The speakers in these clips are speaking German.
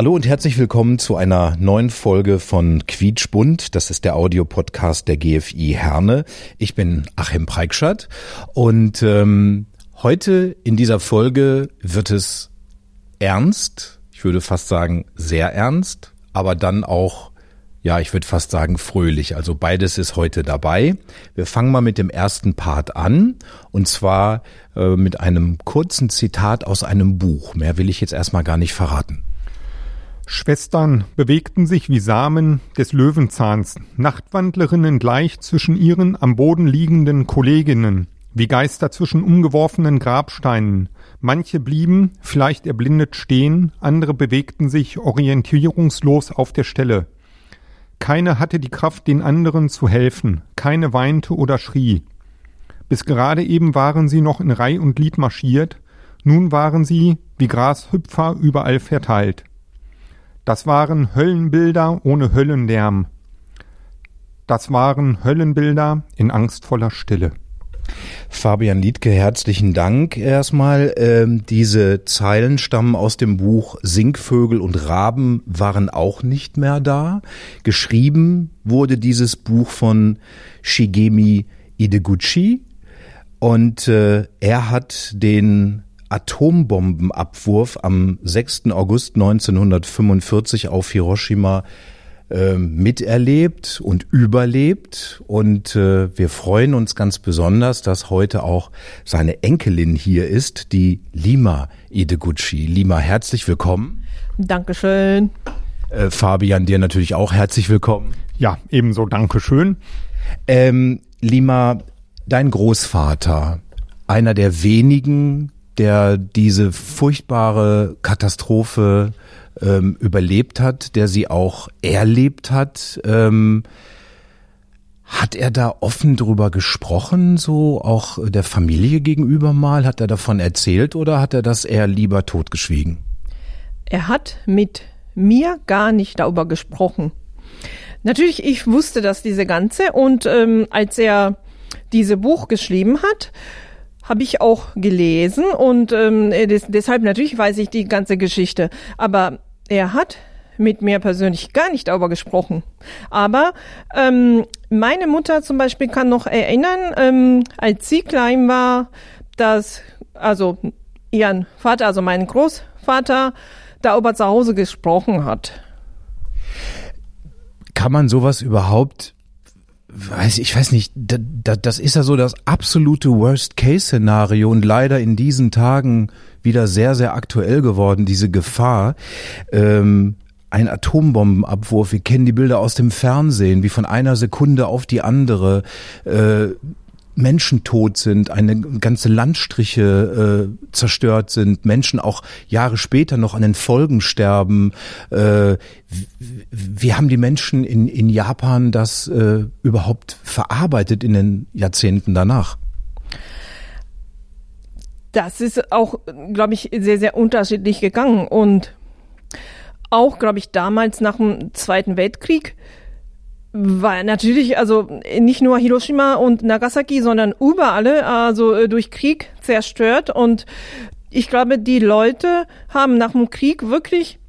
Hallo und herzlich willkommen zu einer neuen Folge von Quietschbunt. Das ist der Audiopodcast der GFI Herne. Ich bin Achim Preikschat und ähm, heute in dieser Folge wird es ernst. Ich würde fast sagen sehr ernst, aber dann auch ja, ich würde fast sagen fröhlich. Also beides ist heute dabei. Wir fangen mal mit dem ersten Part an und zwar äh, mit einem kurzen Zitat aus einem Buch. Mehr will ich jetzt erstmal gar nicht verraten. Schwestern bewegten sich wie Samen des Löwenzahns, Nachtwandlerinnen gleich zwischen ihren am Boden liegenden Kolleginnen, wie Geister zwischen umgeworfenen Grabsteinen. Manche blieben, vielleicht erblindet stehen, andere bewegten sich orientierungslos auf der Stelle. Keine hatte die Kraft, den anderen zu helfen, keine weinte oder schrie. Bis gerade eben waren sie noch in Reih und Glied marschiert, nun waren sie wie Grashüpfer überall verteilt. Das waren Höllenbilder ohne Höllenlärm. Das waren Höllenbilder in angstvoller Stille. Fabian Liedke, herzlichen Dank erstmal. Ähm, diese Zeilen stammen aus dem Buch Singvögel und Raben waren auch nicht mehr da. Geschrieben wurde dieses Buch von Shigemi Ideguchi und äh, er hat den Atombombenabwurf am 6. August 1945 auf Hiroshima äh, miterlebt und überlebt. Und äh, wir freuen uns ganz besonders, dass heute auch seine Enkelin hier ist, die Lima Ideguchi. Lima, herzlich willkommen. Dankeschön. Äh, Fabian, dir natürlich auch herzlich willkommen. Ja, ebenso Dankeschön. Ähm, Lima, dein Großvater, einer der wenigen, der diese furchtbare Katastrophe ähm, überlebt hat, der sie auch erlebt hat. Ähm, hat er da offen drüber gesprochen, so auch der Familie gegenüber mal? Hat er davon erzählt oder hat er das eher lieber totgeschwiegen? Er hat mit mir gar nicht darüber gesprochen. Natürlich, ich wusste das diese ganze und ähm, als er diese Buch geschrieben hat, habe ich auch gelesen und ähm, des, deshalb natürlich weiß ich die ganze Geschichte. Aber er hat mit mir persönlich gar nicht darüber gesprochen. Aber ähm, meine Mutter zum Beispiel kann noch erinnern, ähm, als sie klein war, dass also ihren Vater, also mein Großvater, darüber zu Hause gesprochen hat. Kann man sowas überhaupt weiß ich weiß nicht, da, da, das ist ja so das absolute Worst-Case-Szenario und leider in diesen Tagen wieder sehr, sehr aktuell geworden, diese Gefahr. Ähm, ein Atombombenabwurf, wir kennen die Bilder aus dem Fernsehen, wie von einer Sekunde auf die andere äh, Menschen tot sind, eine ganze Landstriche äh, zerstört sind, Menschen auch Jahre später noch an den Folgen sterben. Äh, wie haben die Menschen in, in Japan das äh, überhaupt verarbeitet in den Jahrzehnten danach? Das ist auch, glaube ich, sehr, sehr unterschiedlich gegangen. Und auch, glaube ich, damals nach dem Zweiten Weltkrieg war natürlich, also nicht nur Hiroshima und Nagasaki, sondern überall, also durch Krieg zerstört. Und ich glaube, die Leute haben nach dem Krieg wirklich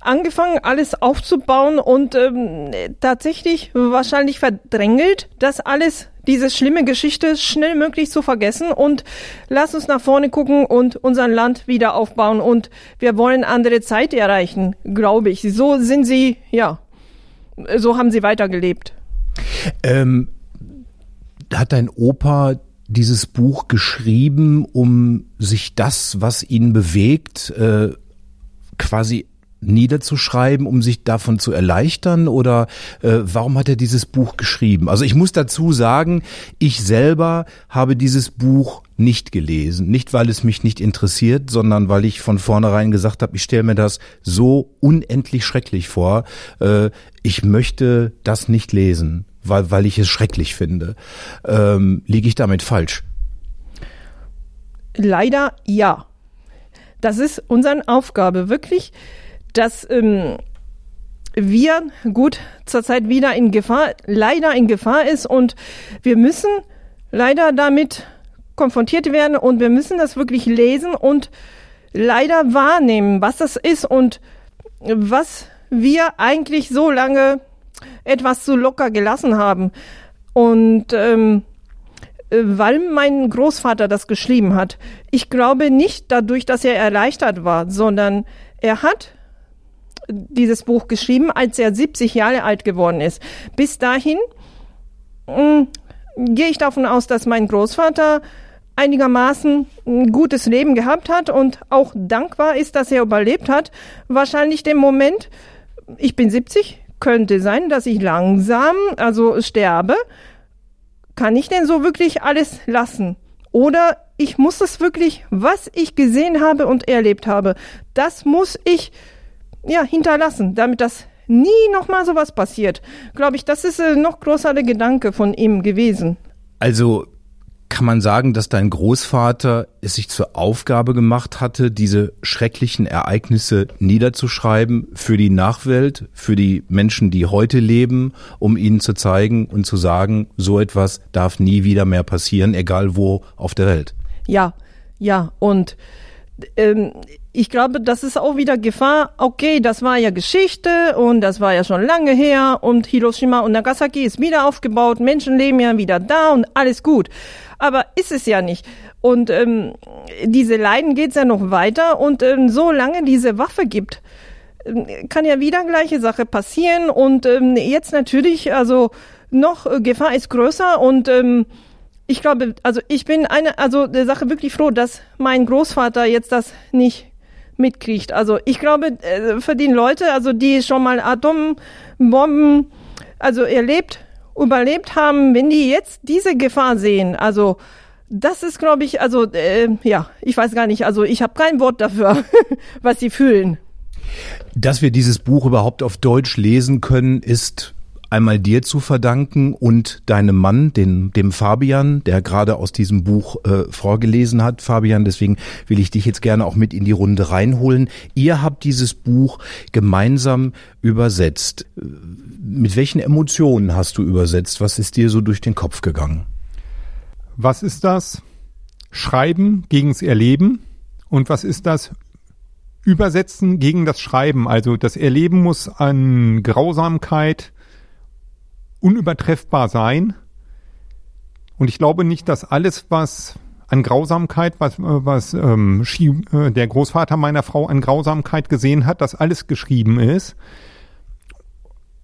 angefangen, alles aufzubauen und ähm, tatsächlich wahrscheinlich verdrängelt, das alles, diese schlimme Geschichte schnell möglich zu vergessen und lass uns nach vorne gucken und unser Land wieder aufbauen und wir wollen andere Zeit erreichen, glaube ich. So sind sie, ja, so haben sie weitergelebt. Ähm, hat dein Opa dieses Buch geschrieben, um sich das, was ihn bewegt, äh, quasi niederzuschreiben, um sich davon zu erleichtern? Oder äh, warum hat er dieses Buch geschrieben? Also ich muss dazu sagen, ich selber habe dieses Buch nicht gelesen. Nicht, weil es mich nicht interessiert, sondern weil ich von vornherein gesagt habe, ich stelle mir das so unendlich schrecklich vor. Äh, ich möchte das nicht lesen, weil, weil ich es schrecklich finde. Ähm, liege ich damit falsch? Leider ja. Das ist unsere Aufgabe, wirklich, dass ähm, wir gut zurzeit wieder in Gefahr, leider in Gefahr ist und wir müssen leider damit konfrontiert werden und wir müssen das wirklich lesen und leider wahrnehmen, was das ist und was wir eigentlich so lange etwas zu locker gelassen haben. Und ähm, weil mein Großvater das geschrieben hat, ich glaube nicht dadurch, dass er erleichtert war, sondern er hat dieses Buch geschrieben, als er 70 Jahre alt geworden ist. Bis dahin mh, mm, gehe ich davon aus, dass mein Großvater einigermaßen ein gutes Leben gehabt hat und auch dankbar ist, dass er überlebt hat. Wahrscheinlich den Moment, ich bin 70, könnte sein, dass ich langsam, also sterbe. Kann ich denn so wirklich alles lassen? Oder ich muss es wirklich, was ich gesehen habe und erlebt habe, das muss ich ja hinterlassen, damit das nie nochmal sowas passiert. Glaube ich, das ist äh, noch größer der Gedanke von ihm gewesen. Also kann man sagen, dass dein Großvater es sich zur Aufgabe gemacht hatte, diese schrecklichen Ereignisse niederzuschreiben für die Nachwelt, für die Menschen, die heute leben, um ihnen zu zeigen und zu sagen, so etwas darf nie wieder mehr passieren, egal wo auf der Welt. Ja, ja, und ähm, ich glaube, das ist auch wieder Gefahr. Okay, das war ja Geschichte und das war ja schon lange her und Hiroshima und Nagasaki ist wieder aufgebaut, Menschen leben ja wieder da und alles gut. Aber ist es ja nicht. Und ähm, diese Leiden geht's ja noch weiter und ähm, solange diese Waffe gibt, ähm, kann ja wieder gleiche Sache passieren und ähm, jetzt natürlich, also noch äh, Gefahr ist größer und ähm, ich glaube, also ich bin eine, also der Sache wirklich froh, dass mein Großvater jetzt das nicht mitkriegt. Also ich glaube, äh, für die Leute, also die schon mal Atombomben, also erlebt, überlebt haben, wenn die jetzt diese Gefahr sehen, also das ist, glaube ich, also äh, ja, ich weiß gar nicht, also ich habe kein Wort dafür, was sie fühlen. Dass wir dieses Buch überhaupt auf Deutsch lesen können, ist einmal dir zu verdanken und deinem Mann, den, dem Fabian, der gerade aus diesem Buch äh, vorgelesen hat. Fabian, deswegen will ich dich jetzt gerne auch mit in die Runde reinholen. Ihr habt dieses Buch gemeinsam übersetzt. Mit welchen Emotionen hast du übersetzt? Was ist dir so durch den Kopf gegangen? Was ist das? Schreiben gegens Erleben? Und was ist das? Übersetzen gegen das Schreiben. Also das Erleben muss an Grausamkeit, unübertreffbar sein. Und ich glaube nicht, dass alles, was an Grausamkeit, was, äh, was ähm, äh, der Großvater meiner Frau an Grausamkeit gesehen hat, dass alles geschrieben ist.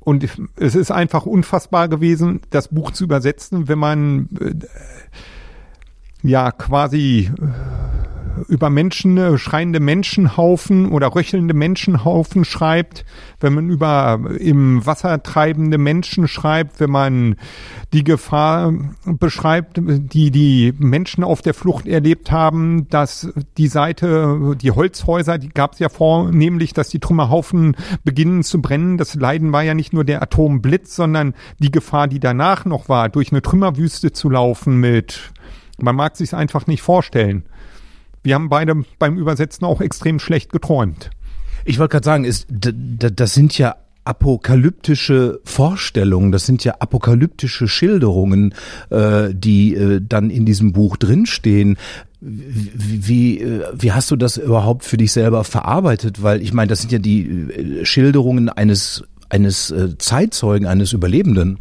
Und es ist einfach unfassbar gewesen, das Buch zu übersetzen, wenn man äh, ja quasi äh, über Menschen, äh, schreiende Menschenhaufen oder röchelnde Menschenhaufen schreibt, wenn man über im Wasser treibende Menschen schreibt, wenn man die Gefahr beschreibt, die die Menschen auf der Flucht erlebt haben, dass die Seite, die Holzhäuser, die gab es ja vornehmlich, dass die Trümmerhaufen beginnen zu brennen. Das Leiden war ja nicht nur der Atomblitz, sondern die Gefahr, die danach noch war, durch eine Trümmerwüste zu laufen mit man mag sich einfach nicht vorstellen. Wir haben beide beim Übersetzen auch extrem schlecht geträumt. Ich wollte gerade sagen, ist, das sind ja apokalyptische Vorstellungen, das sind ja apokalyptische Schilderungen, äh, die äh, dann in diesem Buch drinstehen. Wie, wie, äh, wie hast du das überhaupt für dich selber verarbeitet? Weil ich meine, das sind ja die äh, Schilderungen eines eines äh, Zeitzeugen, eines Überlebenden.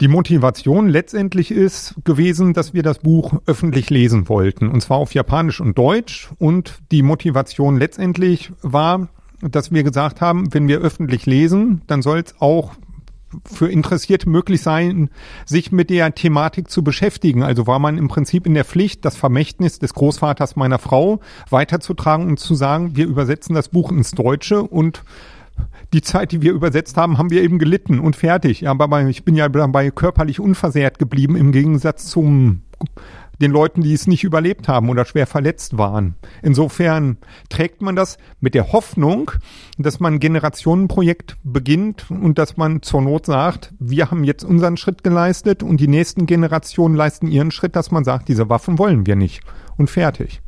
Die Motivation letztendlich ist gewesen, dass wir das Buch öffentlich lesen wollten, und zwar auf Japanisch und Deutsch. Und die Motivation letztendlich war, dass wir gesagt haben, wenn wir öffentlich lesen, dann soll es auch für Interessierte möglich sein, sich mit der Thematik zu beschäftigen. Also war man im Prinzip in der Pflicht, das Vermächtnis des Großvaters meiner Frau weiterzutragen und zu sagen, wir übersetzen das Buch ins Deutsche und die Zeit, die wir übersetzt haben, haben wir eben gelitten und fertig. Aber ich bin ja dabei körperlich unversehrt geblieben im Gegensatz zum den Leuten, die es nicht überlebt haben oder schwer verletzt waren. Insofern trägt man das mit der Hoffnung, dass man ein Generationenprojekt beginnt und dass man zur Not sagt, wir haben jetzt unseren Schritt geleistet und die nächsten Generationen leisten ihren Schritt, dass man sagt, diese Waffen wollen wir nicht und fertig.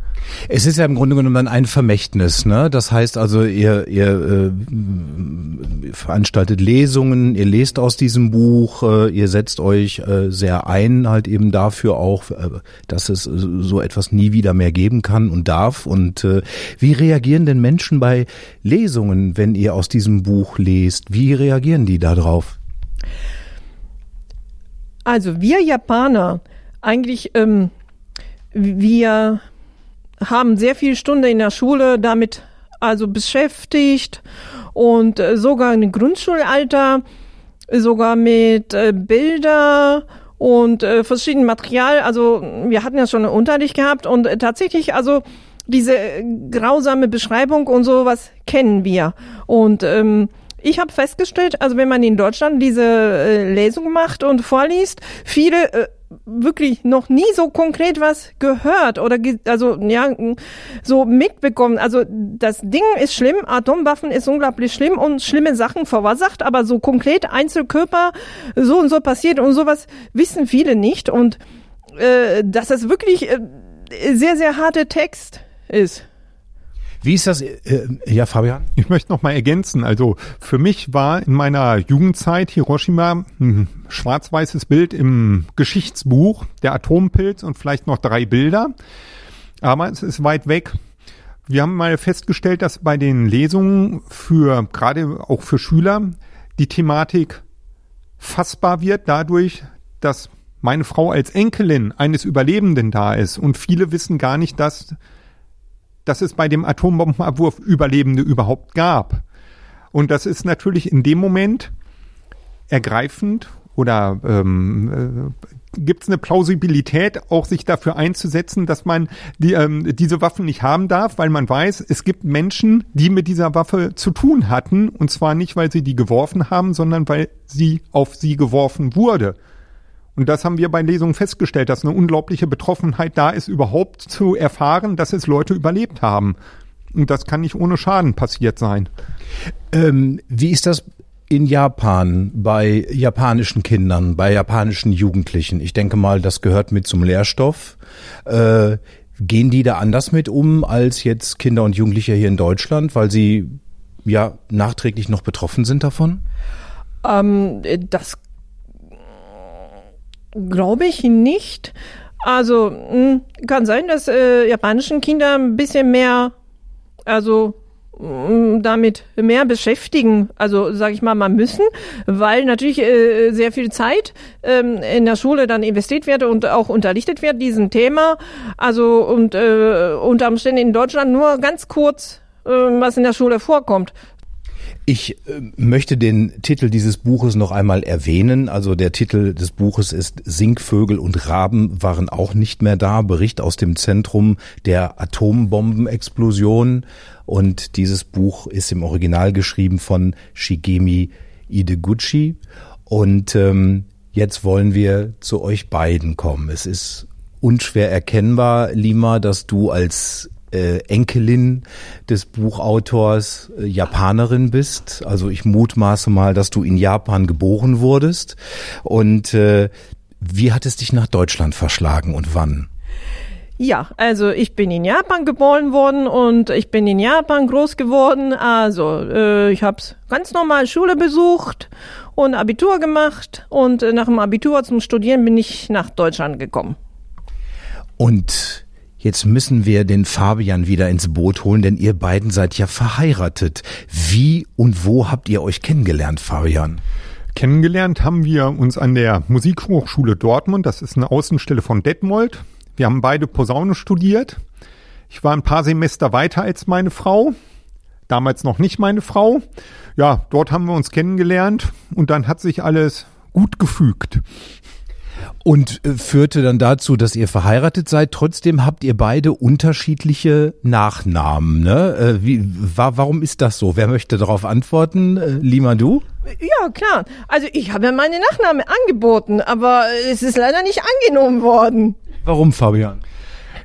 Es ist ja im Grunde genommen dann ein Vermächtnis, ne? Das heißt also, ihr, ihr äh, veranstaltet Lesungen, ihr lest aus diesem Buch, äh, ihr setzt euch äh, sehr ein, halt eben dafür auch, äh, dass es so etwas nie wieder mehr geben kann und darf. Und äh, wie reagieren denn Menschen bei Lesungen, wenn ihr aus diesem Buch lest? Wie reagieren die darauf? Also wir Japaner, eigentlich ähm, wir haben sehr viele Stunden in der Schule damit also beschäftigt und äh, sogar im Grundschulalter sogar mit äh, Bilder und äh, verschiedenen Material. Also wir hatten ja schon einen Unterricht gehabt und tatsächlich also diese grausame Beschreibung und sowas kennen wir und ähm, ich habe festgestellt, also wenn man in Deutschland diese äh, Lesung macht und vorliest, viele äh, wirklich noch nie so konkret was gehört oder also ja so mitbekommen. Also das Ding ist schlimm, Atomwaffen ist unglaublich schlimm und schlimme Sachen verursacht, aber so konkret Einzelkörper so und so passiert und sowas wissen viele nicht und äh, dass das wirklich äh, sehr sehr harte Text ist. Wie ist das? Äh, ja, Fabian? Ich möchte noch mal ergänzen. Also für mich war in meiner Jugendzeit Hiroshima ein schwarz-weißes Bild im Geschichtsbuch, der Atompilz und vielleicht noch drei Bilder. Aber es ist weit weg. Wir haben mal festgestellt, dass bei den Lesungen für, gerade auch für Schüler, die Thematik fassbar wird dadurch, dass meine Frau als Enkelin eines Überlebenden da ist und viele wissen gar nicht, dass dass es bei dem Atombombenabwurf Überlebende überhaupt gab. Und das ist natürlich in dem Moment ergreifend oder ähm, äh, gibt es eine Plausibilität, auch sich dafür einzusetzen, dass man die, ähm, diese Waffen nicht haben darf, weil man weiß, es gibt Menschen, die mit dieser Waffe zu tun hatten, und zwar nicht, weil sie die geworfen haben, sondern weil sie auf sie geworfen wurde. Und das haben wir bei Lesungen festgestellt, dass eine unglaubliche Betroffenheit da ist, überhaupt zu erfahren, dass es Leute überlebt haben. Und das kann nicht ohne Schaden passiert sein. Ähm, wie ist das in Japan bei japanischen Kindern, bei japanischen Jugendlichen? Ich denke mal, das gehört mit zum Lehrstoff. Äh, gehen die da anders mit um als jetzt Kinder und Jugendliche hier in Deutschland, weil sie ja nachträglich noch betroffen sind davon? Ähm, das Glaube ich nicht. Also hm, kann sein, dass äh, japanischen Kinder ein bisschen mehr, also hm, damit mehr beschäftigen, also sage ich mal, mal müssen, weil natürlich äh, sehr viel Zeit ähm, in der Schule dann investiert wird und auch unterrichtet wird diesen Thema. Also und äh, unter Umständen in Deutschland nur ganz kurz äh, was in der Schule vorkommt. Ich äh, möchte den Titel dieses Buches noch einmal erwähnen. Also der Titel des Buches ist Singvögel und Raben waren auch nicht mehr da. Bericht aus dem Zentrum der Atombombenexplosion. Und dieses Buch ist im Original geschrieben von Shigemi Ideguchi. Und ähm, jetzt wollen wir zu euch beiden kommen. Es ist unschwer erkennbar, Lima, dass du als äh, Enkelin des Buchautors äh, Japanerin bist. Also ich mutmaße mal, dass du in Japan geboren wurdest. Und äh, wie hat es dich nach Deutschland verschlagen und wann? Ja, also ich bin in Japan geboren worden und ich bin in Japan groß geworden. Also äh, ich habe ganz normal Schule besucht und Abitur gemacht und nach dem Abitur zum Studieren bin ich nach Deutschland gekommen. Und Jetzt müssen wir den Fabian wieder ins Boot holen, denn ihr beiden seid ja verheiratet. Wie und wo habt ihr euch kennengelernt, Fabian? Kennengelernt haben wir uns an der Musikhochschule Dortmund. Das ist eine Außenstelle von Detmold. Wir haben beide Posaune studiert. Ich war ein paar Semester weiter als meine Frau. Damals noch nicht meine Frau. Ja, dort haben wir uns kennengelernt und dann hat sich alles gut gefügt. Und äh, führte dann dazu, dass ihr verheiratet seid. Trotzdem habt ihr beide unterschiedliche Nachnamen. Ne? Äh, wie, wa warum ist das so? Wer möchte darauf antworten? Äh, Lima, du? Ja, klar. Also ich habe ja meine Nachname angeboten, aber es ist leider nicht angenommen worden. Warum, Fabian?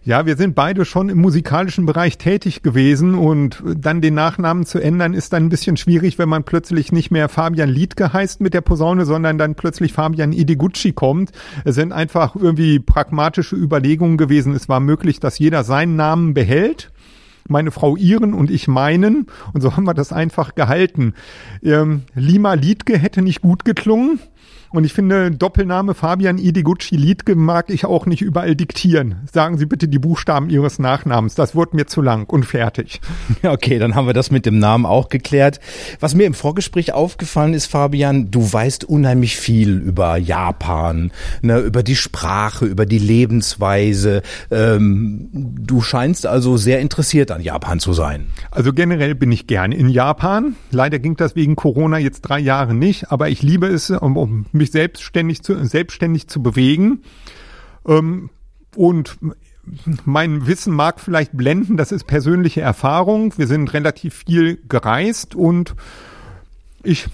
Ja, wir sind beide schon im musikalischen Bereich tätig gewesen und dann den Nachnamen zu ändern ist dann ein bisschen schwierig, wenn man plötzlich nicht mehr Fabian Liedke heißt mit der Posaune, sondern dann plötzlich Fabian Idegucci kommt. Es sind einfach irgendwie pragmatische Überlegungen gewesen. Es war möglich, dass jeder seinen Namen behält meine Frau ihren und ich meinen. Und so haben wir das einfach gehalten. Ähm, Lima Liedke hätte nicht gut geklungen. Und ich finde, Doppelname Fabian Idegucci Liedke mag ich auch nicht überall diktieren. Sagen Sie bitte die Buchstaben Ihres Nachnamens. Das wird mir zu lang und fertig. Okay, dann haben wir das mit dem Namen auch geklärt. Was mir im Vorgespräch aufgefallen ist, Fabian, du weißt unheimlich viel über Japan, ne, über die Sprache, über die Lebensweise. Ähm, du scheinst also sehr interessiert an Japan zu sein. Also generell bin ich gern in Japan. Leider ging das wegen Corona jetzt drei Jahre nicht, aber ich liebe es, um, um mich selbstständig zu, selbstständig zu bewegen. Ähm, und mein Wissen mag vielleicht blenden, das ist persönliche Erfahrung. Wir sind relativ viel gereist und ich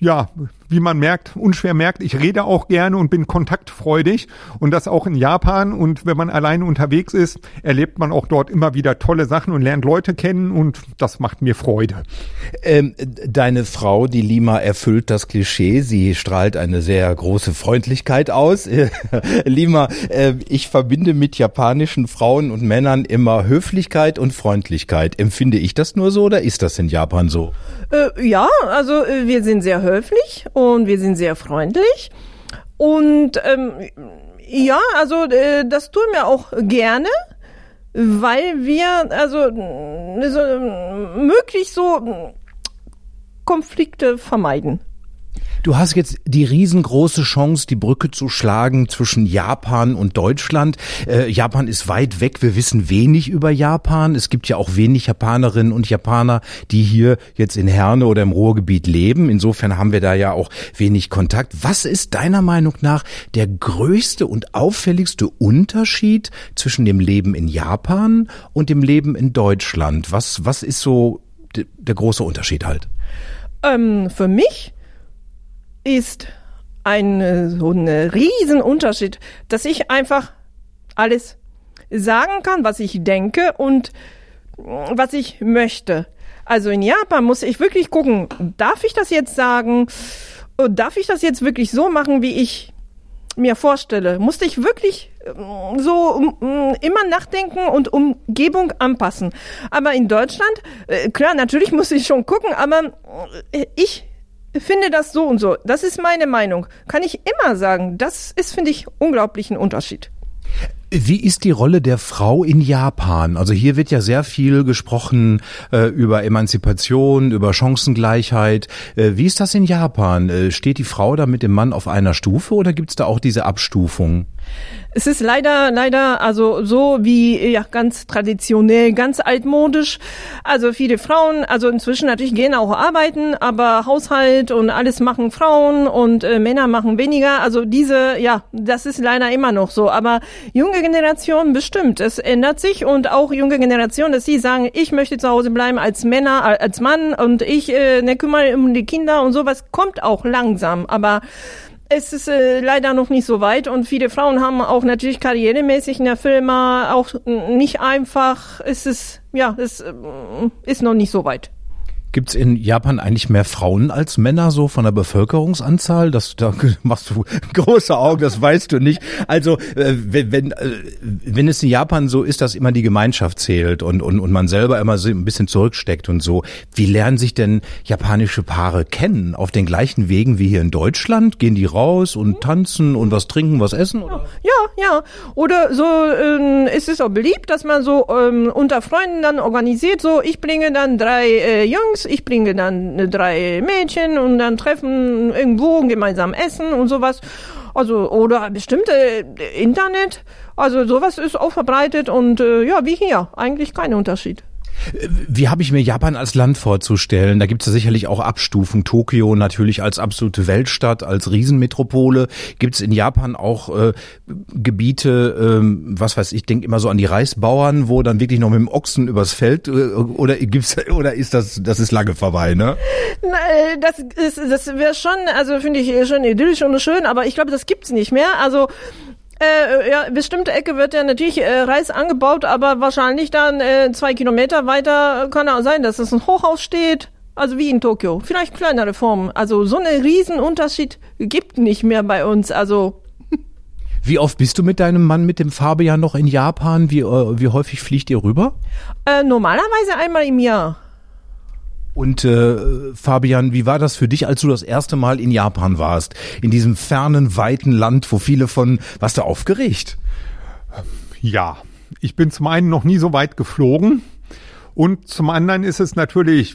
ja, wie man merkt, unschwer merkt, ich rede auch gerne und bin kontaktfreudig und das auch in Japan und wenn man alleine unterwegs ist, erlebt man auch dort immer wieder tolle Sachen und lernt Leute kennen und das macht mir Freude. Ähm, deine Frau, die Lima, erfüllt das Klischee. Sie strahlt eine sehr große Freundlichkeit aus. Lima, äh, ich verbinde mit japanischen Frauen und Männern immer Höflichkeit und Freundlichkeit. Empfinde ich das nur so oder ist das in Japan so? Äh, ja, also äh, wir sind sehr höflich und wir sind sehr freundlich. Und ähm, ja, also äh, das tun wir auch gerne, weil wir also so, möglich so Konflikte vermeiden. Du hast jetzt die riesengroße Chance, die Brücke zu schlagen zwischen Japan und Deutschland. Äh, Japan ist weit weg. Wir wissen wenig über Japan. Es gibt ja auch wenig Japanerinnen und Japaner, die hier jetzt in Herne oder im Ruhrgebiet leben. Insofern haben wir da ja auch wenig Kontakt. Was ist deiner Meinung nach der größte und auffälligste Unterschied zwischen dem Leben in Japan und dem Leben in Deutschland? Was, was ist so der große Unterschied halt? Ähm, für mich ist ein so ein Riesenunterschied, dass ich einfach alles sagen kann, was ich denke und was ich möchte. Also in Japan muss ich wirklich gucken, darf ich das jetzt sagen? Darf ich das jetzt wirklich so machen, wie ich mir vorstelle? Musste ich wirklich ähm, so immer nachdenken und Umgebung anpassen. Aber in Deutschland, äh, klar, natürlich muss ich schon gucken, aber äh, ich finde das so und so. Das ist meine Meinung. Kann ich immer sagen. Das ist, finde ich, unglaublich ein Unterschied. Wie ist die Rolle der Frau in Japan? Also hier wird ja sehr viel gesprochen äh, über Emanzipation, über Chancengleichheit. Äh, wie ist das in Japan? Äh, steht die Frau da mit dem Mann auf einer Stufe oder gibt es da auch diese Abstufung? Es ist leider, leider, also so wie ja ganz traditionell, ganz altmodisch. Also viele Frauen, also inzwischen natürlich gehen auch arbeiten, aber Haushalt und alles machen Frauen und äh, Männer machen weniger. Also diese, ja, das ist leider immer noch so. Aber junge Generation bestimmt, es ändert sich und auch junge Generation, dass sie sagen, ich möchte zu Hause bleiben als Männer, als Mann und ich äh, ne, kümmere um die Kinder und sowas kommt auch langsam. Aber es ist äh, leider noch nicht so weit und viele Frauen haben auch natürlich karrieremäßig in der Firma auch nicht einfach. Es ist, ja, es äh, ist noch nicht so weit. Gibt es in Japan eigentlich mehr Frauen als Männer so von der Bevölkerungsanzahl? Das, da machst du große Augen, das weißt du nicht. Also äh, wenn, wenn, äh, wenn es in Japan so ist, dass immer die Gemeinschaft zählt und, und, und man selber immer so ein bisschen zurücksteckt und so, wie lernen sich denn japanische Paare kennen? Auf den gleichen Wegen wie hier in Deutschland? Gehen die raus und tanzen und was trinken, was essen? Oder? Ja, ja. Oder so ähm, ist es auch beliebt, dass man so ähm, unter Freunden dann organisiert, so ich bringe dann drei äh, Jungs Jungs, ich bringe dann drei Mädchen und dann treffen irgendwo gemeinsam essen und sowas. Also, oder bestimmte äh, Internet. Also sowas ist auch verbreitet und äh, ja, wie hier, eigentlich kein Unterschied. Wie habe ich mir Japan als Land vorzustellen? Da gibt es ja sicherlich auch Abstufen. Tokio natürlich als absolute Weltstadt, als Riesenmetropole. Gibt es in Japan auch äh, Gebiete, ähm, was weiß ich, denke immer so an die Reisbauern, wo dann wirklich noch mit dem Ochsen übers Feld äh, oder gibt's oder ist das das ist lange vorbei, ne? Äh, das ist das wäre schon, also finde ich schon idyllisch und schön, aber ich glaube, das gibt's nicht mehr. Also Äh, ja, bestimmte Ecke wird ja natürlich äh, Reis angebaut, aber wahrscheinlich dann äh, zwei Kilometer weiter kann auch sein, dass es ein Hochhaus steht. Also wie in Tokio. Vielleicht kleinere Formen. Also so einen Riesenunterschied gibt nicht mehr bei uns. Also Wie oft bist du mit deinem Mann, mit dem Fabian, noch in Japan? Wie, äh, wie häufig fliegt ihr rüber? äh, normalerweise einmal im Jahr. Und äh, Fabian, wie war das für dich, als du das erste Mal in Japan warst? In diesem fernen, weiten Land, wo viele von... Warst du aufgeregt? Ja, ich bin zum einen noch nie so weit geflogen. Und zum anderen ist es natürlich,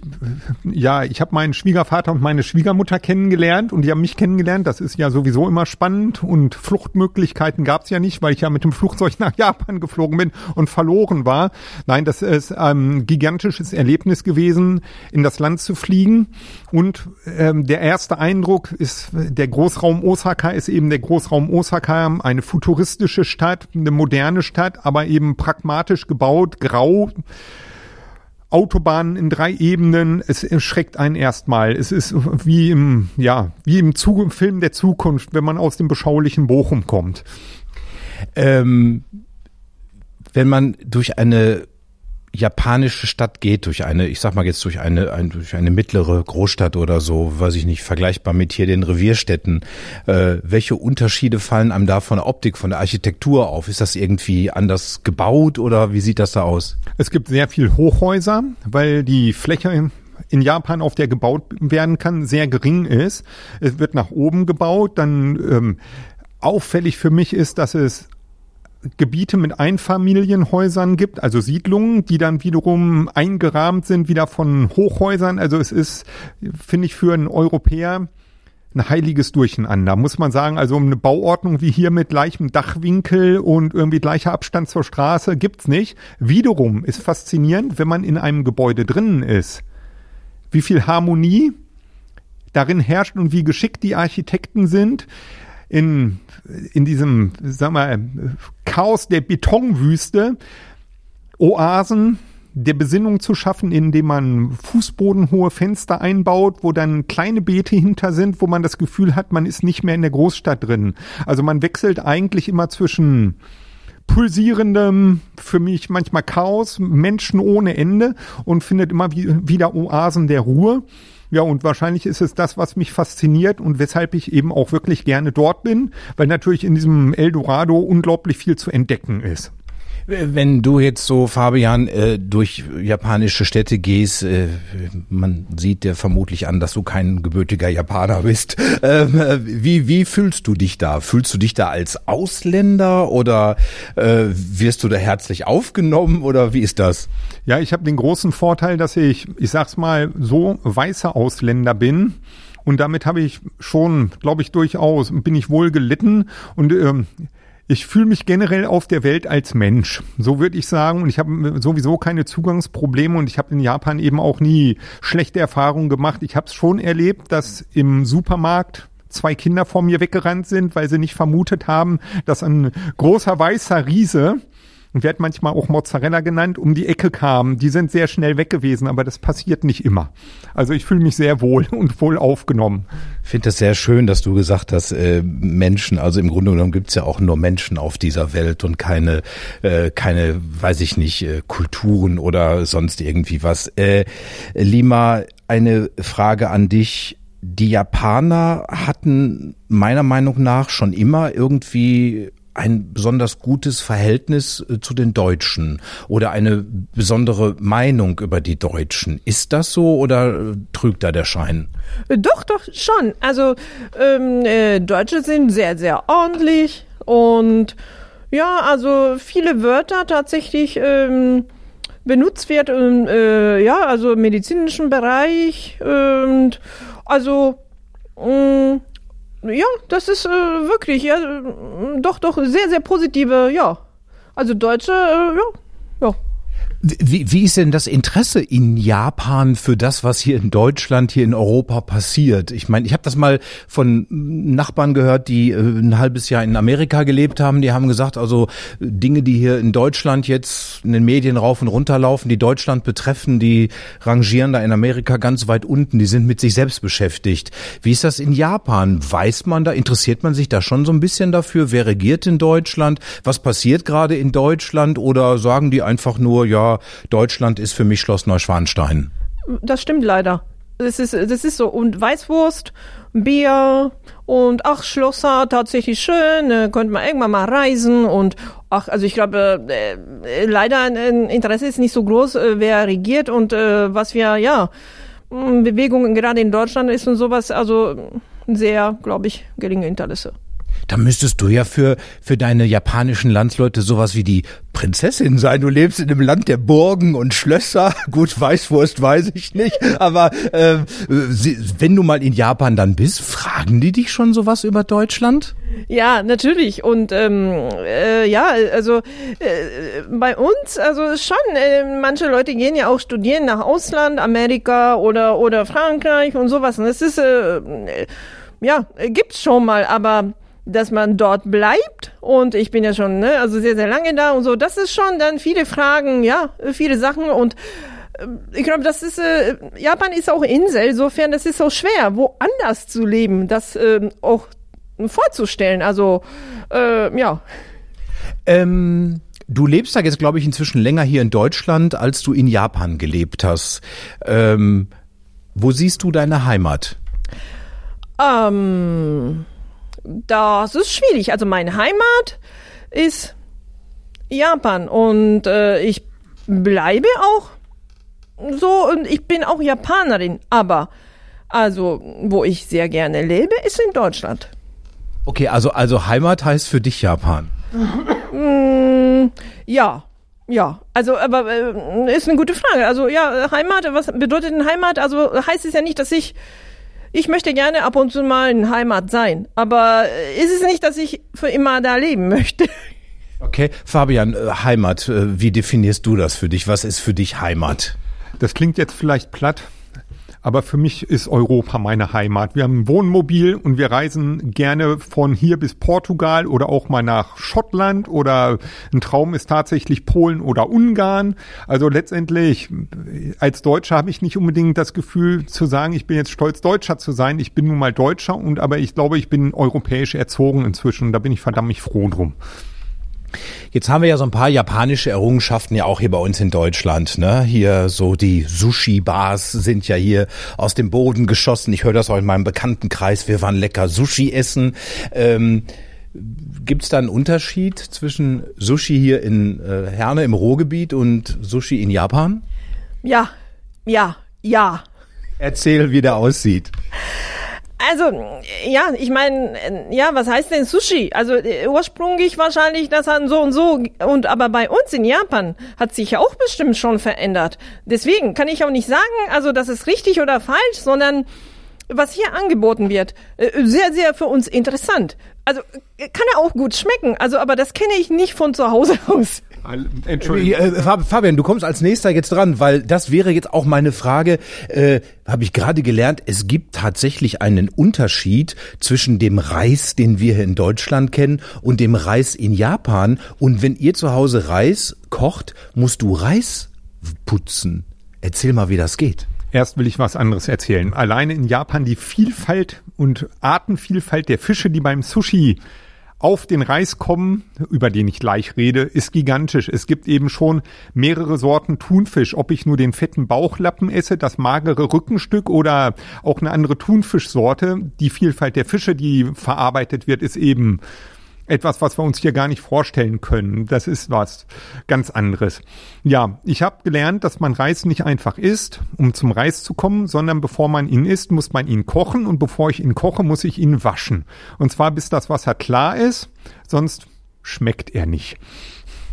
ja, ich habe meinen Schwiegervater und meine Schwiegermutter kennengelernt und die haben mich kennengelernt. Das ist ja sowieso immer spannend und Fluchtmöglichkeiten gab es ja nicht, weil ich ja mit dem Flugzeug nach Japan geflogen bin und verloren war. Nein, das ist ein gigantisches Erlebnis gewesen, in das Land zu fliegen. Und ähm, der erste Eindruck ist, der Großraum Osaka ist eben der Großraum Osaka, eine futuristische Stadt, eine moderne Stadt, aber eben pragmatisch gebaut, grau. Autobahnen in drei Ebenen, es erschreckt einen erstmal. Es ist wie im, ja, wie im Zu Film der Zukunft, wenn man aus dem beschaulichen Bochum kommt. Ähm, wenn man durch eine japanische Stadt geht, durch eine, ich sag mal jetzt durch eine, ein, durch eine mittlere Großstadt oder so, weiß ich nicht, vergleichbar mit hier den Revierstädten, äh, welche Unterschiede fallen einem da von der Optik, von der Architektur auf? Ist das irgendwie anders gebaut oder wie sieht das da aus? Es gibt sehr viel Hochhäuser, weil die Fläche in Japan, auf der gebaut werden kann, sehr gering ist. Es wird nach oben gebaut. Dann ähm, auffällig für mich ist, dass es Gebiete mit Einfamilienhäusern gibt, also Siedlungen, die dann wiederum eingerahmt sind wieder von Hochhäusern. Also es ist, finde ich, für einen Europäer ein heiliges Durcheinander, muss man sagen. Also eine Bauordnung wie hier mit gleichem Dachwinkel und irgendwie gleicher Abstand zur Straße gibt's nicht. Wiederum ist faszinierend, wenn man in einem Gebäude drinnen ist, wie viel Harmonie darin herrscht und wie geschickt die Architekten sind in, in diesem, sag mal, Chaos der Betonwüste, Oasen der Besinnung zu schaffen, indem man fußbodenhohe Fenster einbaut, wo dann kleine Beete hinter sind, wo man das Gefühl hat, man ist nicht mehr in der Großstadt drin. Also man wechselt eigentlich immer zwischen pulsierendem, für mich manchmal Chaos, Menschen ohne Ende und findet immer wieder Oasen der Ruhe. Ja, und wahrscheinlich ist es das, was mich fasziniert und weshalb ich eben auch wirklich gerne dort bin, weil natürlich in diesem Eldorado unglaublich viel zu entdecken ist. Wenn du jetzt so, Fabian, äh, durch japanische Städte gehst, äh, man sieht dir vermutlich an, dass du kein gebürtiger Japaner bist. Ähm, äh, wie, wie fühlst du dich da? Fühlst du dich da als Ausländer oder wirst du da herzlich aufgenommen oder wie ist das? Ja, ich habe den großen Vorteil, dass ich, ich sag's mal, so weißer Ausländer bin. Und damit habe ich schon, glaube ich, durchaus, bin ich wohl gelitten. Und ähm, ich fühle mich generell auf der Welt als Mensch, so würde ich sagen. Und ich habe sowieso keine Zugangsprobleme und ich habe in Japan eben auch nie schlechte Erfahrungen gemacht. Ich habe es schon erlebt, dass im Supermarkt zwei Kinder vor mir weggerannt sind, weil sie nicht vermutet haben, dass ein großer weißer Riese wird manchmal auch Mozzarella genannt, um die Ecke kam. Die sind sehr schnell weg gewesen, aber das passiert nicht immer. Also ich fühle mich sehr wohl und wohl aufgenommen. Ich finde das sehr schön, dass du gesagt hast, äh, Menschen, also im Grunde genommen gibt's ja auch nur Menschen auf dieser Welt und keine, äh, keine, weiß ich nicht, äh, Kulturen oder sonst irgendwie was. Äh, Lima, eine Frage an dich die Japaner hatten meiner Meinung nach schon immer irgendwie ein besonders gutes Verhältnis äh, zu den Deutschen oder eine besondere Meinung über die Deutschen. Ist das so oder äh, trügt da der Schein? Doch, doch, schon. Also ähm, äh, Deutsche sind sehr, sehr ordentlich und ja, also viele Wörter tatsächlich ähm, benutzt wird im, äh, ja, also medizinischen Bereich und also mh, ja, das ist äh, wirklich, ja, doch, doch, sehr, sehr positive, ja. Also Deutsche, äh, ja, ja. Wie, wie ist denn das Interesse in Japan für das, was hier in Deutschland, hier in Europa passiert? Ich meine, ich habe das mal von Nachbarn gehört, die äh, ein halbes Jahr in Amerika gelebt haben. Die haben gesagt, also Dinge, die hier in Deutschland jetzt in den Medien rauf und runter laufen, die Deutschland betreffen, die rangieren da in Amerika ganz weit unten. Die sind mit sich selbst beschäftigt. Wie ist das in Japan? Weiß man da, interessiert man sich da schon so ein bisschen dafür? Wer regiert in Deutschland? Was passiert gerade in Deutschland? Oder sagen die einfach nur, ja, Deutschland ist für mich Schloss Neuschwanstein? Das stimmt leider. Das ist, das ist so. Und Weißwurst, Bier und ach, Schlosser, tatsächlich schön, äh, könnte man irgendwann mal reisen und ach, also ich glaube, äh, äh, leider ein Interesse ist nicht so groß, äh, wer regiert und äh, was wir, ja, Bewegungen gerade in Deutschland ist und sowas, also sehr, glaube ich, geringe Interesse. Da müsstest du ja für, für deine japanischen Landsleute sowas wie die Prinzessin sein. Du lebst in einem Land der Burgen und Schlösser. Gut, Weißwurst weiß ich nicht. Aber äh, wenn du mal in Japan dann bist, fragen die dich schon sowas über Deutschland? Ja, natürlich. Und ähm, äh, ja, also äh, bei uns, also schon, äh, manche Leute gehen ja auch studieren nach Ausland, Amerika oder, oder Frankreich und sowas. Und das ist, äh, ja, gibt's schon mal, aber dass man dort bleibt. Und ich bin ja schon ne, also sehr sehr lange da und so. Das ist schon dann viele Fragen ja viele Sachen. Und äh, ich glaube das ist äh, Japan ist auch Insel insofern das ist so schwer woanders zu leben das äh, auch vorzustellen. Also äh, ja. Ähm Du lebst da jetzt, glaube ich, inzwischen länger hier in Deutschland, als du in Japan gelebt hast. Ähm, wo siehst du deine Heimat? Ähm, das ist schwierig. Also meine Heimat ist Japan und äh, ich bleibe auch so und ich bin auch Japanerin, aber also wo ich sehr gerne lebe, ist in Deutschland. Okay, also also Heimat heißt für dich Japan. Mm, ja, ja, also aber äh, ist eine gute Frage. Also ja, Heimat, was bedeutet denn Heimat? Also heißt es ja nicht, dass ich ich möchte gerne ab und zu mal in Heimat sein, aber ist es nicht, dass ich für immer da leben möchte? Okay, Fabian, äh, Heimat, äh, wie definierst du das für dich? Was ist für dich Heimat? Das klingt jetzt vielleicht platt, aber für mich ist Europa meine Heimat. Wir haben ein Wohnmobil und wir reisen gerne von hier bis Portugal oder auch mal nach Schottland oder ein Traum ist tatsächlich Polen oder Ungarn. Also letztendlich als Deutscher habe ich nicht unbedingt das Gefühl zu sagen, ich bin jetzt stolz Deutscher zu sein. Ich bin nun mal Deutscher und aber ich glaube, ich bin europäisch erzogen inzwischen. Da bin ich verdammt froh drum. Jetzt haben wir ja so ein paar japanische Errungenschaften ja auch hier bei uns in Deutschland. Ne? Hier so die Sushi-Bars sind ja hier aus dem Boden geschossen. Ich höre das auch in meinem Bekanntenkreis. Wir waren lecker Sushi essen. Ähm, Gibt es da einen Unterschied zwischen Sushi hier in äh, Herne im Ruhrgebiet und Sushi in Japan? Ja, ja, ja. Erzähl, wie der aussieht. Also, ja, ich meine, ja, was heißt denn Sushi? Also äh, ursprünglich wahrscheinlich das hat so und so und aber bei uns in Japan hat sich ja auch bestimmt schon verändert. Deswegen kann ich auch nicht sagen, also das ist richtig oder falsch, sondern was hier angeboten wird, äh, sehr, sehr für uns interessant. Also kann er auch gut schmecken, also aber das kenne ich nicht von zu Hause aus. Entschuldigung. Äh, Fabian, du kommst als nächster jetzt dran, weil das wäre jetzt auch meine Frage. Äh, Habe ich gerade gelernt, es gibt tatsächlich einen Unterschied zwischen dem Reis, den wir hier in Deutschland kennen, und dem Reis in Japan. Und wenn ihr zu Hause Reis kocht, musst du Reis putzen. Erzähl mal, wie das geht. Erst will ich was anderes erzählen. Alleine in Japan die Vielfalt und Artenvielfalt der Fische, die beim Sushi auf den Reis kommen, über den ich gleich rede, ist gigantisch. Es gibt eben schon mehrere Sorten Thunfisch. Ob ich nur den fetten Bauchlappen esse, das magere Rückenstück oder auch eine andere Thunfischsorte. Die Vielfalt der Fische, die verarbeitet wird, ist eben etwas, was wir uns hier gar nicht vorstellen können. Das ist was ganz anderes. Ja, ich habe gelernt, dass man Reis nicht einfach isst, um zum Reis zu kommen, sondern bevor man ihn isst, muss man ihn kochen und bevor ich ihn koche, muss ich ihn waschen. Und zwar bis das Wasser klar ist, sonst schmeckt er nicht.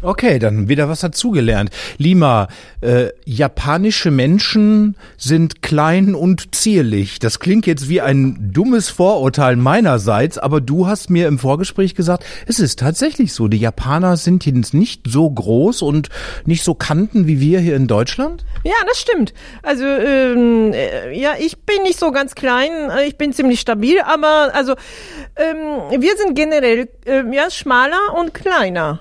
Okay, dann wieder was dazugelernt. Lima, äh, japanische Menschen sind klein und zierlich. Das klingt jetzt wie ein dummes Vorurteil meinerseits, aber du hast mir im Vorgespräch gesagt, es ist tatsächlich so. Die Japaner sind jetzt nicht so groß und nicht so kanten wie wir hier in Deutschland? Ja, das stimmt. Also ähm, äh, ja, ich bin nicht so ganz klein, äh, ich bin ziemlich stabil, aber also ähm, wir sind generell äh, ja schmaler und kleiner.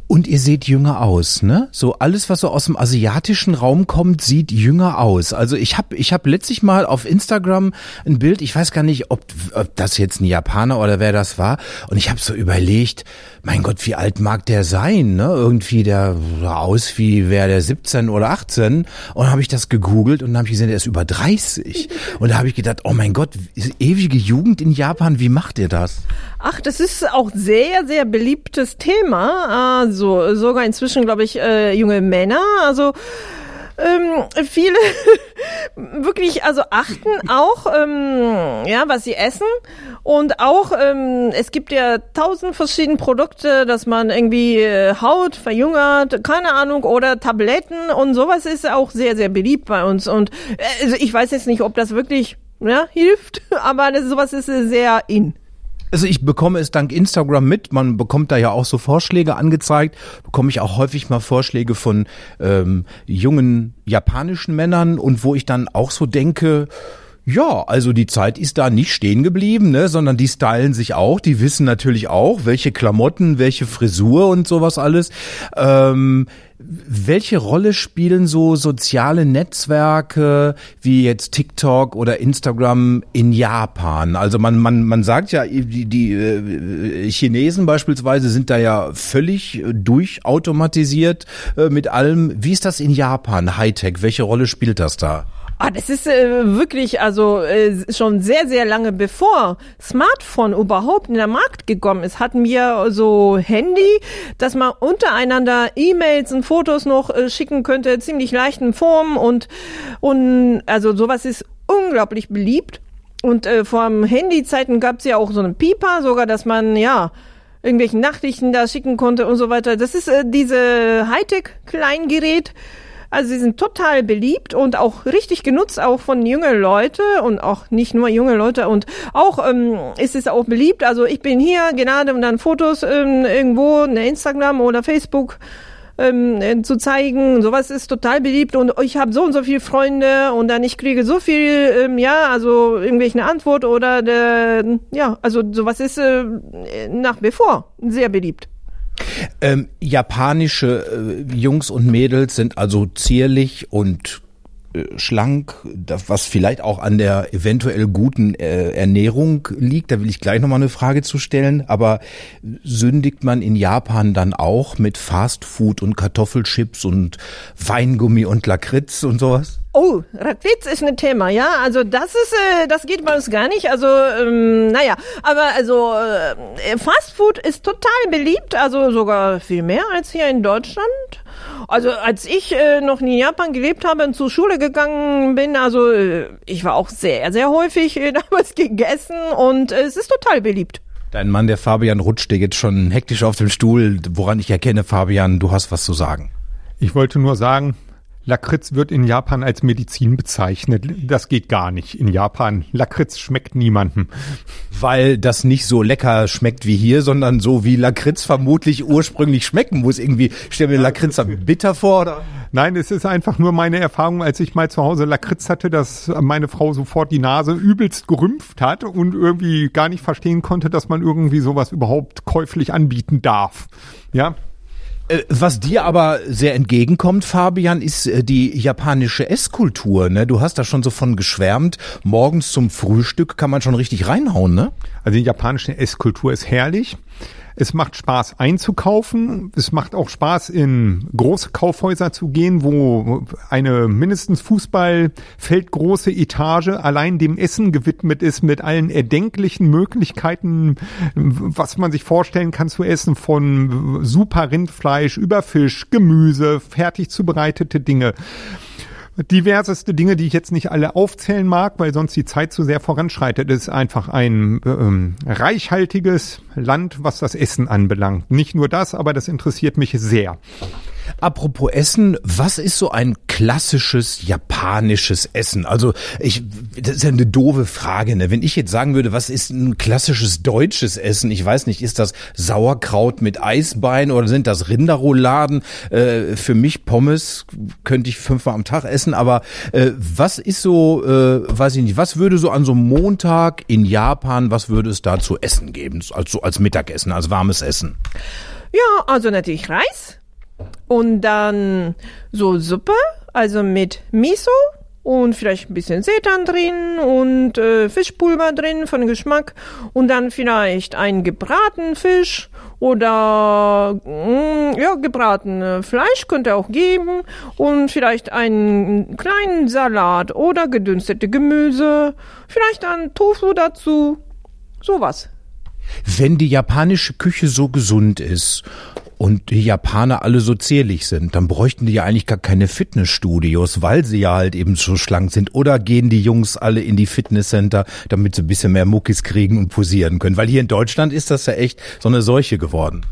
Und ihr seht jünger aus, ne? So alles, was so aus dem asiatischen Raum kommt, sieht jünger aus. Also ich habe ich hab letztlich mal auf Instagram ein Bild, ich weiß gar nicht, ob, ob das jetzt ein Japaner oder wer das war. Und ich habe so überlegt, mein Gott, wie alt mag der sein? Ne? Irgendwie der sah aus wie wäre der 17 oder 18. Und habe ich das gegoogelt und habe ich gesehen, der ist über 30. Und da habe ich gedacht, oh mein Gott, ewige Jugend in Japan, wie macht ihr das? Ach, das ist auch sehr, sehr beliebtes Thema. Also so, sogar inzwischen, glaube ich, äh, junge Männer. Also ähm, viele wirklich also achten auch ähm, ja was sie essen. Und auch ähm, es gibt ja tausend verschiedene Produkte dass man irgendwie äh, Haut verjüngert keine Ahnung oder Tabletten. Und sowas ist auch sehr sehr beliebt bei uns. Und äh, also ich weiß jetzt nicht ob das wirklich ja, hilft aber das, sowas ist sehr in also ich bekomme es dank Instagram mit. Man bekommt da ja auch so Vorschläge angezeigt. Bekomme ich auch häufig mal Vorschläge von ähm, jungen japanischen Männern und wo ich dann auch so denke, ja, also die Zeit ist da nicht stehen geblieben, ne, sondern die stylen sich auch, die wissen natürlich auch, welche Klamotten, welche Frisur und sowas alles. Ähm, welche Rolle spielen so soziale Netzwerke wie jetzt TikTok oder Instagram in Japan? Also man man man sagt ja, die, die äh, Chinesen beispielsweise sind da ja völlig durchautomatisiert äh, mit allem. Wie ist das in Japan? Hightech? Welche Rolle spielt das da? Ah, das ist äh, wirklich also äh, schon sehr sehr lange bevor Smartphone überhaupt in den Markt gekommen ist, hatten wir so Handy, dass man untereinander E-Mails und Fotos noch äh, schicken könnte, ziemlich leichten Form und und also sowas ist unglaublich beliebt. Und äh, vor Handyzeiten gab es ja auch so einen Pieper, sogar, dass man ja irgendwelchen Nachrichten da schicken konnte und so weiter. Das ist äh, diese Hightech-Kleingerät. Also sie sind total beliebt und auch richtig genutzt, auch von jungen Leute und auch nicht nur junge Leute und auch ähm, ist es auch beliebt. Also ich bin hier gerade um dann Fotos ähm, irgendwo in Instagram oder Facebook ähm, äh, zu zeigen. Sowas ist total beliebt und ich habe so und so viele Freunde und dann ich kriege so viel, ähm, ja, also irgendwelche Antwort oder der, ja, also sowas ist äh, nach wie vor sehr beliebt. Ähm, japanische äh, Jungs und Mädels sind also zierlich und äh, schlank, was vielleicht auch an der eventuell guten äh, Ernährung liegt. Da will ich gleich nochmal eine Frage zu stellen. Aber sündigt man in Japan dann auch mit Fastfood und Kartoffelchips und Weingummi und Lakritz und sowas? Oh, Rakritz ist ein Thema, ja. Also das ist, äh, das geht bei uns gar nicht. Also ähm, naja, aber also äh, Fastfood ist total beliebt, also sogar viel mehr als hier in Deutschland. Also als ich äh, noch in Japan gelebt habe und zur Schule gegangen bin, also äh, ich war auch sehr, sehr häufig äh, damals gegessen und äh, es ist total beliebt. Dein Mann, der Fabian, rutschte jetzt schon hektisch auf dem Stuhl, woran ich erkenne, Fabian, du hast was zu sagen. Ich wollte nur sagen, Lakritz wird in Japan als Medizin bezeichnet. Das geht gar nicht in Japan. Lakritz schmeckt niemandem. Weil das nicht so lecker schmeckt wie hier, sondern so wie Lakritz vermutlich ursprünglich schmecken muss. Irgendwie, stell mir Lakritz bitter vor, oder? Nein, es ist einfach nur meine Erfahrung, als ich mal zu Hause Lakritz hatte, dass meine Frau sofort die Nase übelst gerümpft hat und irgendwie gar nicht verstehen konnte, dass man irgendwie sowas überhaupt käuflich anbieten darf. Ja, was dir aber sehr entgegenkommt, Fabian, ist äh, die japanische Esskultur. Ne? Du hast da schon so von geschwärmt. Morgens zum Frühstück kann man schon richtig reinhauen, ne? Also die japanische Esskultur ist herrlich. Es macht Spaß einzukaufen. Es macht auch Spaß, in große Kaufhäuser zu gehen, wo eine mindestens Fußballfeldgroße Etage allein dem Essen gewidmet ist mit allen erdenklichen Möglichkeiten, was man sich vorstellen kann zu essen, von super Rindfleisch über Fisch, Gemüse, fertig zubereitete Dinge. Diverseste Dinge, die ich jetzt nicht alle aufzählen mag, weil sonst die Zeit zu sehr voranschreitet. Es ist einfach ein ähm, reichhaltiges Land, was das Essen anbelangt. Nicht nur das, aber das interessiert mich sehr. Apropos Essen, was ist so ein klassisches japanisches Essen? Also ich, das ist ja eine doofe Frage. Ne? Wenn ich jetzt sagen würde, was ist ein klassisches deutsches Essen? Ich weiß nicht, ist das Sauerkraut mit Eisbein oder sind das Rinderrouladen? Äh, für mich Pommes könnte ich fünfmal am Tag essen. Aber äh, was ist so, äh, weiß ich nicht, was würde so an so einem Montag in Japan, was würde es da zu essen geben? Also als Mittagessen, als warmes Essen? Ja, also natürlich Reis und dann so Suppe, also mit Miso und vielleicht ein bisschen Setan drin und äh, Fischpulver drin von Geschmack. Und dann vielleicht ein gebraten Fisch oder mh, mm, ja gebraten Fleisch könnte auch geben. Und vielleicht einen kleinen Salat oder gedünstete Gemüse, vielleicht ein Tofu dazu, sowas. Wenn die japanische Küche so gesund ist und die Japaner alle so zierlich sind, dann bräuchten die ja eigentlich gar keine Fitnessstudios, weil sie ja halt eben so schlank sind. Oder gehen die Jungs alle in die Fitnesscenter, damit sie ein bisschen mehr Muckis kriegen und posieren können? Weil hier in Deutschland ist das ja echt so eine Seuche geworden.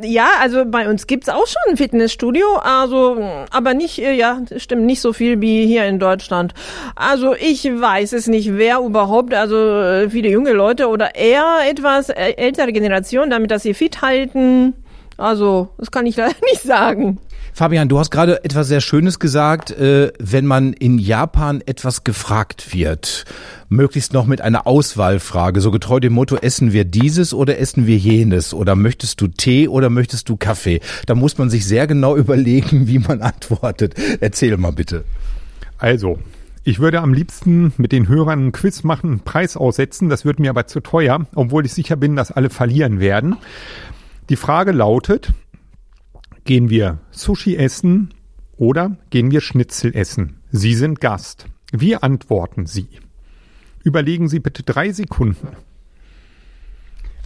Ja, also bei uns gibt's auch schon ein Fitnessstudio, also aber nicht, äh, ja, stimmt, nicht so viel wie hier in Deutschland. Also ich weiß es nicht, wer überhaupt, also äh, viele junge Leute oder eher etwas äh, ältere Generation, damit dass sie fit halten. Also, das kann ich leider nicht sagen. Fabian, du hast gerade etwas sehr Schönes gesagt, äh, wenn man in Japan etwas gefragt wird, möglichst noch mit einer Auswahlfrage, so getreu dem Motto, essen wir dieses oder essen wir jenes oder möchtest du Tee oder möchtest du Kaffee? Da muss man sich sehr genau überlegen, wie man antwortet. Erzähl mal bitte. Also, ich würde am liebsten mit den Hörern einen Quiz machen, einen Preis aussetzen. Das wird mir aber zu teuer, obwohl ich sicher bin, dass alle verlieren werden. Die Frage lautet, gehen wir Sushi essen oder gehen wir Schnitzel essen? Sie sind Gast. Wie antworten Sie? Überlegen Sie bitte drei Sekunden.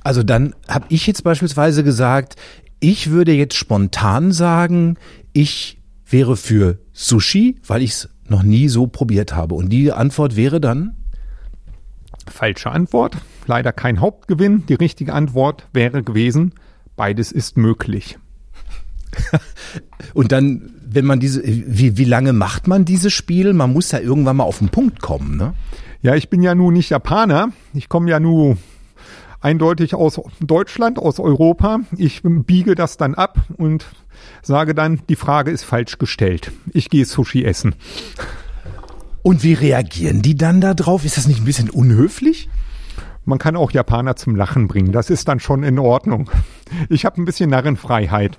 Also dann habe ich jetzt beispielsweise gesagt, ich würde jetzt spontan sagen, ich wäre für Sushi, weil ich es noch nie so probiert habe. Und die Antwort wäre dann? Falsche Antwort. Leider kein Hauptgewinn. Die richtige Antwort wäre gewesen Beides ist möglich. Und dann, wenn man diese, wie, wie lange macht man dieses Spiel? Man muss ja irgendwann mal auf den Punkt kommen, ne? Ja, ich bin ja nun nicht Japaner. Ich komme ja nur eindeutig aus Deutschland, aus Europa. Ich biege das dann ab und sage dann, die Frage ist falsch gestellt. Ich gehe Sushi essen. Und wie reagieren die dann da drauf? Ist das nicht ein bisschen unhöflich? Man kann auch Japaner zum Lachen bringen. Das ist dann schon in Ordnung. Ich habe ein bisschen Narrenfreiheit.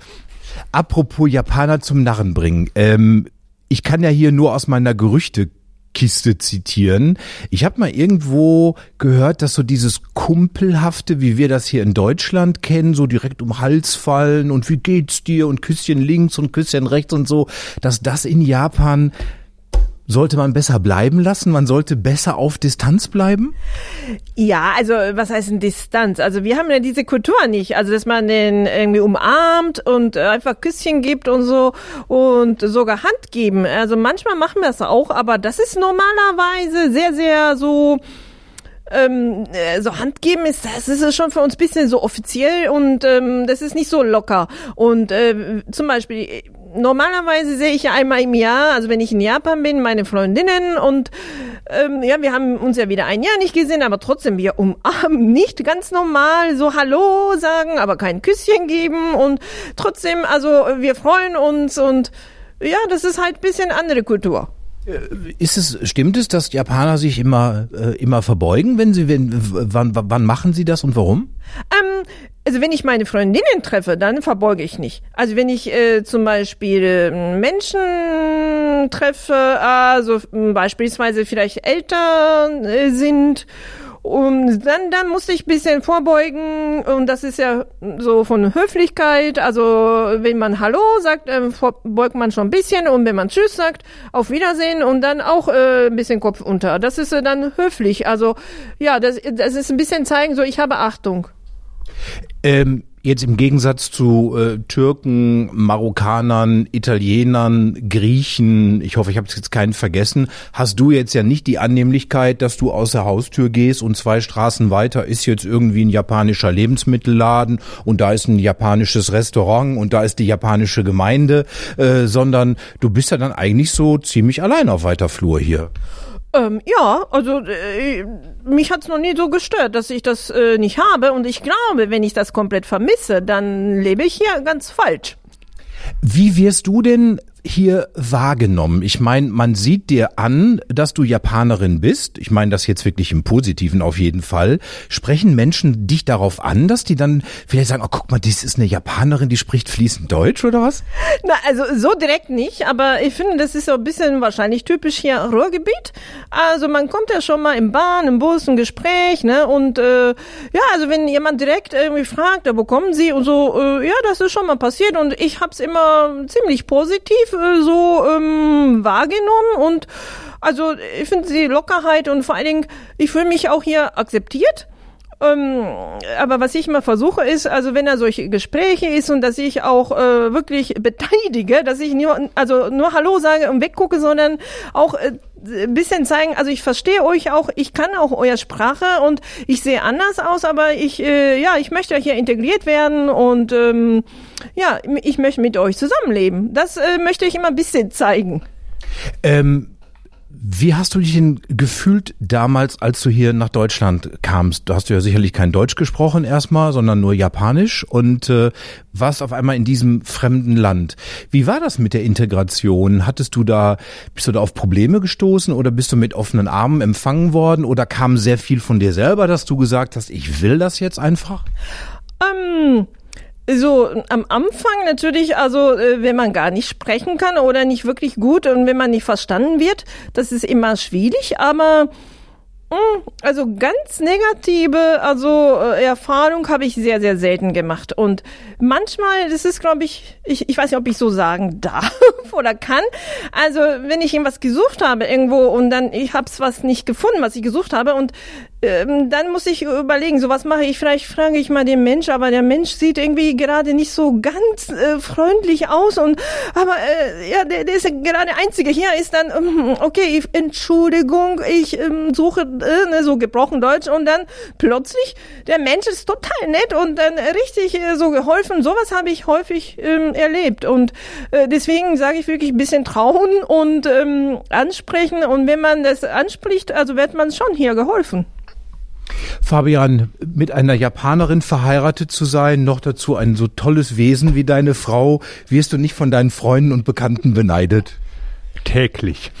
Apropos Japaner zum Narren bringen. Ähm, ich kann ja hier nur aus meiner Gerüchtekiste zitieren. Ich habe mal irgendwo gehört, dass so dieses Kumpelhafte, wie wir das hier in Deutschland kennen, so direkt um Hals fallen und wie geht's dir und Küsschen links und Küsschen rechts und so, dass das in Japan sollte man besser bleiben lassen? Man sollte besser auf Distanz bleiben? Ja, also was heißt denn Distanz? Also wir haben ja diese Kultur nicht. Also dass man den irgendwie umarmt und einfach Küsschen gibt und so und sogar Hand geben. Also manchmal machen wir das auch, aber das ist normalerweise sehr, sehr so ähm, äh, so Hand geben ist, das ist schon für uns bisschen so offiziell und ähm, das ist nicht so locker. Und äh, zum Beispiel normalerweise sehe ich ja einmal im Jahr, also wenn ich in Japan bin, meine Freundinnen und ähm, ja, wir haben uns ja wieder ein Jahr nicht gesehen, aber trotzdem, wir umarmen nicht ganz normal, so Hallo sagen, aber kein Küsschen geben und trotzdem, also wir freuen uns und ja, das ist halt bisschen andere Kultur. Äh, ist es, stimmt es, dass Japaner sich immer, äh, immer verbeugen, wenn sie, wenn, wann, wann machen sie das und warum? Ähm, also wenn ich meine Freundinnen treffe, dann verbeuge ich nicht. Also wenn ich äh, zum Beispiel äh, Menschen treffe, also beispielsweise vielleicht älter äh, sind, und dann, dann musste ich bisschen vorbeugen und das ist ja so von Höflichkeit. Also wenn man Hallo sagt, äh, beugt man schon ein bisschen und wenn man Tschüss sagt, auf Wiedersehen und dann auch äh, ein bisschen Kopf unter. Das ist äh, dann höflich. Also ja, das, das ist ein bisschen zeigen, so ich habe Achtung. Ähm, Jetzt im Gegensatz zu äh, Türken, Marokkanern, Italienern, Griechen, ich hoffe, ich habe jetzt keinen vergessen, hast du jetzt ja nicht die Annehmlichkeit, dass du aus der Haustür gehst und zwei Straßen weiter ist jetzt irgendwie ein japanischer Lebensmittelladen und da ist ein japanisches Restaurant und da ist die japanische Gemeinde, äh, sondern du bist ja dann eigentlich so ziemlich allein auf weiter Flur hier. Ähm, ja, also äh, mich hat's noch nie so gestört, dass ich das äh, nicht habe und ich glaube, wenn ich das komplett vermisse, dann lebe ich hier ganz falsch. Wie wirst du denn hier wahrgenommen? Ich meine, man sieht dir an, dass du Japanerin bist. Ich meine das jetzt wirklich im Positiven auf jeden Fall. Sprechen Menschen dich darauf an, dass die dann vielleicht sagen, oh guck mal, das ist eine Japanerin, die spricht fließend Deutsch oder was? Na, also so direkt nicht, aber ich finde, das ist so ein bisschen wahrscheinlich typisch hier Ruhrgebiet. Also man kommt ja schon mal im Bahn, im Bus, ein Gespräch, ne? Und äh, ja, also wenn jemand direkt irgendwie fragt, wo kommen Sie und so, äh, ja, das ist schon mal passiert und ich hab's immer ziemlich positiv äh, so ähm, wahrgenommen und also ich finde die Lockerheit und vor allen Dingen, ich fühle mich auch hier akzeptiert. Ähm, aber was ich immer versuche ist, also wenn er solche Gespräche ist und dass ich auch äh, wirklich beteilige, dass ich nur, also nur Hallo sage und weggucke, sondern auch äh, ein bisschen zeigen, also ich verstehe euch auch, ich kann auch eure Sprache und ich sehe anders aus, aber ich, äh, ja, ich möchte hier integriert werden und ähm, ja, ich möchte mit euch zusammenleben. Das äh, möchte ich immer ein bisschen zeigen. Ähm wie hast du dich denn gefühlt damals, als du hier nach Deutschland kamst? Du hast ja sicherlich kein Deutsch gesprochen erstmal, sondern nur Japanisch und äh, warst auf einmal in diesem fremden Land. Wie war das mit der Integration? Hattest du da, bist du da auf Probleme gestoßen oder bist du mit offenen Armen empfangen worden oder kam sehr viel von dir selber, dass du gesagt hast, ich will das jetzt einfach? Ähm so, am Anfang natürlich, also äh, wenn man gar nicht sprechen kann oder nicht wirklich gut und wenn man nicht verstanden wird, das ist immer schwierig, aber hm, also ganz negative, also äh, Erfahrung habe ich sehr, sehr selten gemacht. Und manchmal, das ist, glaube ich, ich, ich weiß nicht, ob ich so sagen darf oder kann. Also wenn ich irgendwas gesucht habe irgendwo und dann ich habe was nicht gefunden, was ich gesucht habe und ähm, dann muss ich überlegen, so was mache ich, vielleicht frage ich mal den Mensch, aber der Mensch sieht irgendwie gerade nicht so ganz äh, freundlich aus und aber äh, ja, der, der ist ja gerade der Einzige. Hier ist dann, ähm, okay, Entschuldigung, ich ähm, suche äh, ne, so gebrochen Deutsch und dann plötzlich, der Mensch ist total nett und dann richtig äh, so geholfen. Sowas habe ich häufig ähm, erlebt und äh, deswegen sage ich wirklich ein bisschen trauen und ähm, ansprechen und wenn man das anspricht, also wird man schon hier geholfen. Fabian, mit einer Japanerin verheiratet zu sein, noch dazu ein so tolles Wesen wie deine Frau, wirst du nicht von deinen Freunden und Bekannten beneidet? Täglich.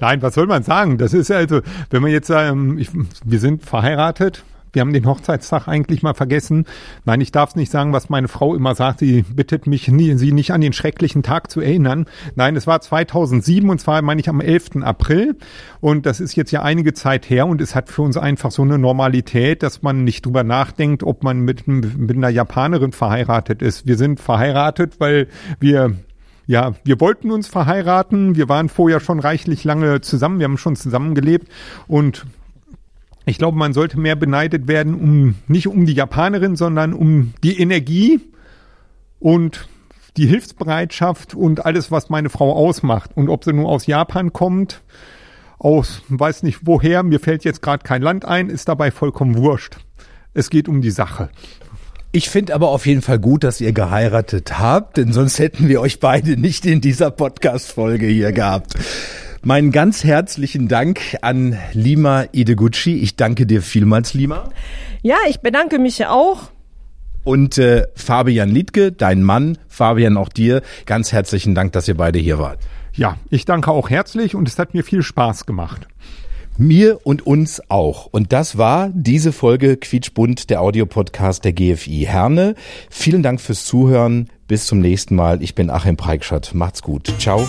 Nein, was soll man sagen? Das ist also, wenn man jetzt, ähm, wir sind verheiratet, wir haben den Hochzeitstag eigentlich mal vergessen. Nein, ich darf es nicht sagen, was meine Frau immer sagt. Sie bittet mich, nie, sie nicht an den schrecklichen Tag zu erinnern. Nein, es war 2007 und zwar meine ich am 11. April. Und das ist jetzt ja einige Zeit her und es hat für uns einfach so eine Normalität, dass man nicht drüber nachdenkt, ob man mit, mit einer Japanerin verheiratet ist. Wir sind verheiratet, weil wir ja, wir wollten uns verheiraten. Wir waren vorher schon reichlich lange zusammen. Wir haben schon zusammengelebt und ich glaube, man sollte mehr beneidet werden, um nicht um die Japanerin, sondern um die Energie und die Hilfsbereitschaft und alles, was meine Frau ausmacht. Und ob sie nur aus Japan kommt, aus weiß nicht woher, mir fällt jetzt gerade kein Land ein, ist dabei vollkommen wurscht. Es geht um die Sache. Ich finde aber auf jeden Fall gut, dass ihr geheiratet habt, denn sonst hätten wir euch beide nicht in dieser Podcast-Folge hier gehabt. Meinen ganz herzlichen Dank an Lima Ideguchi. Ich danke dir vielmals, Lima. Ja, ich bedanke mich auch. Und äh, Fabian Liedke, dein Mann, Fabian auch dir, ganz herzlichen Dank, dass ihr beide hier wart. Ja, ich danke auch herzlich und es hat mir viel Spaß gemacht. Mir und uns auch. Und das war diese Folge Quietschbund, der Audiopodcast der GFI Herne. Vielen Dank fürs Zuhören. Bis zum nächsten Mal. Ich bin Achim Preikschat. Macht's gut. Ciao.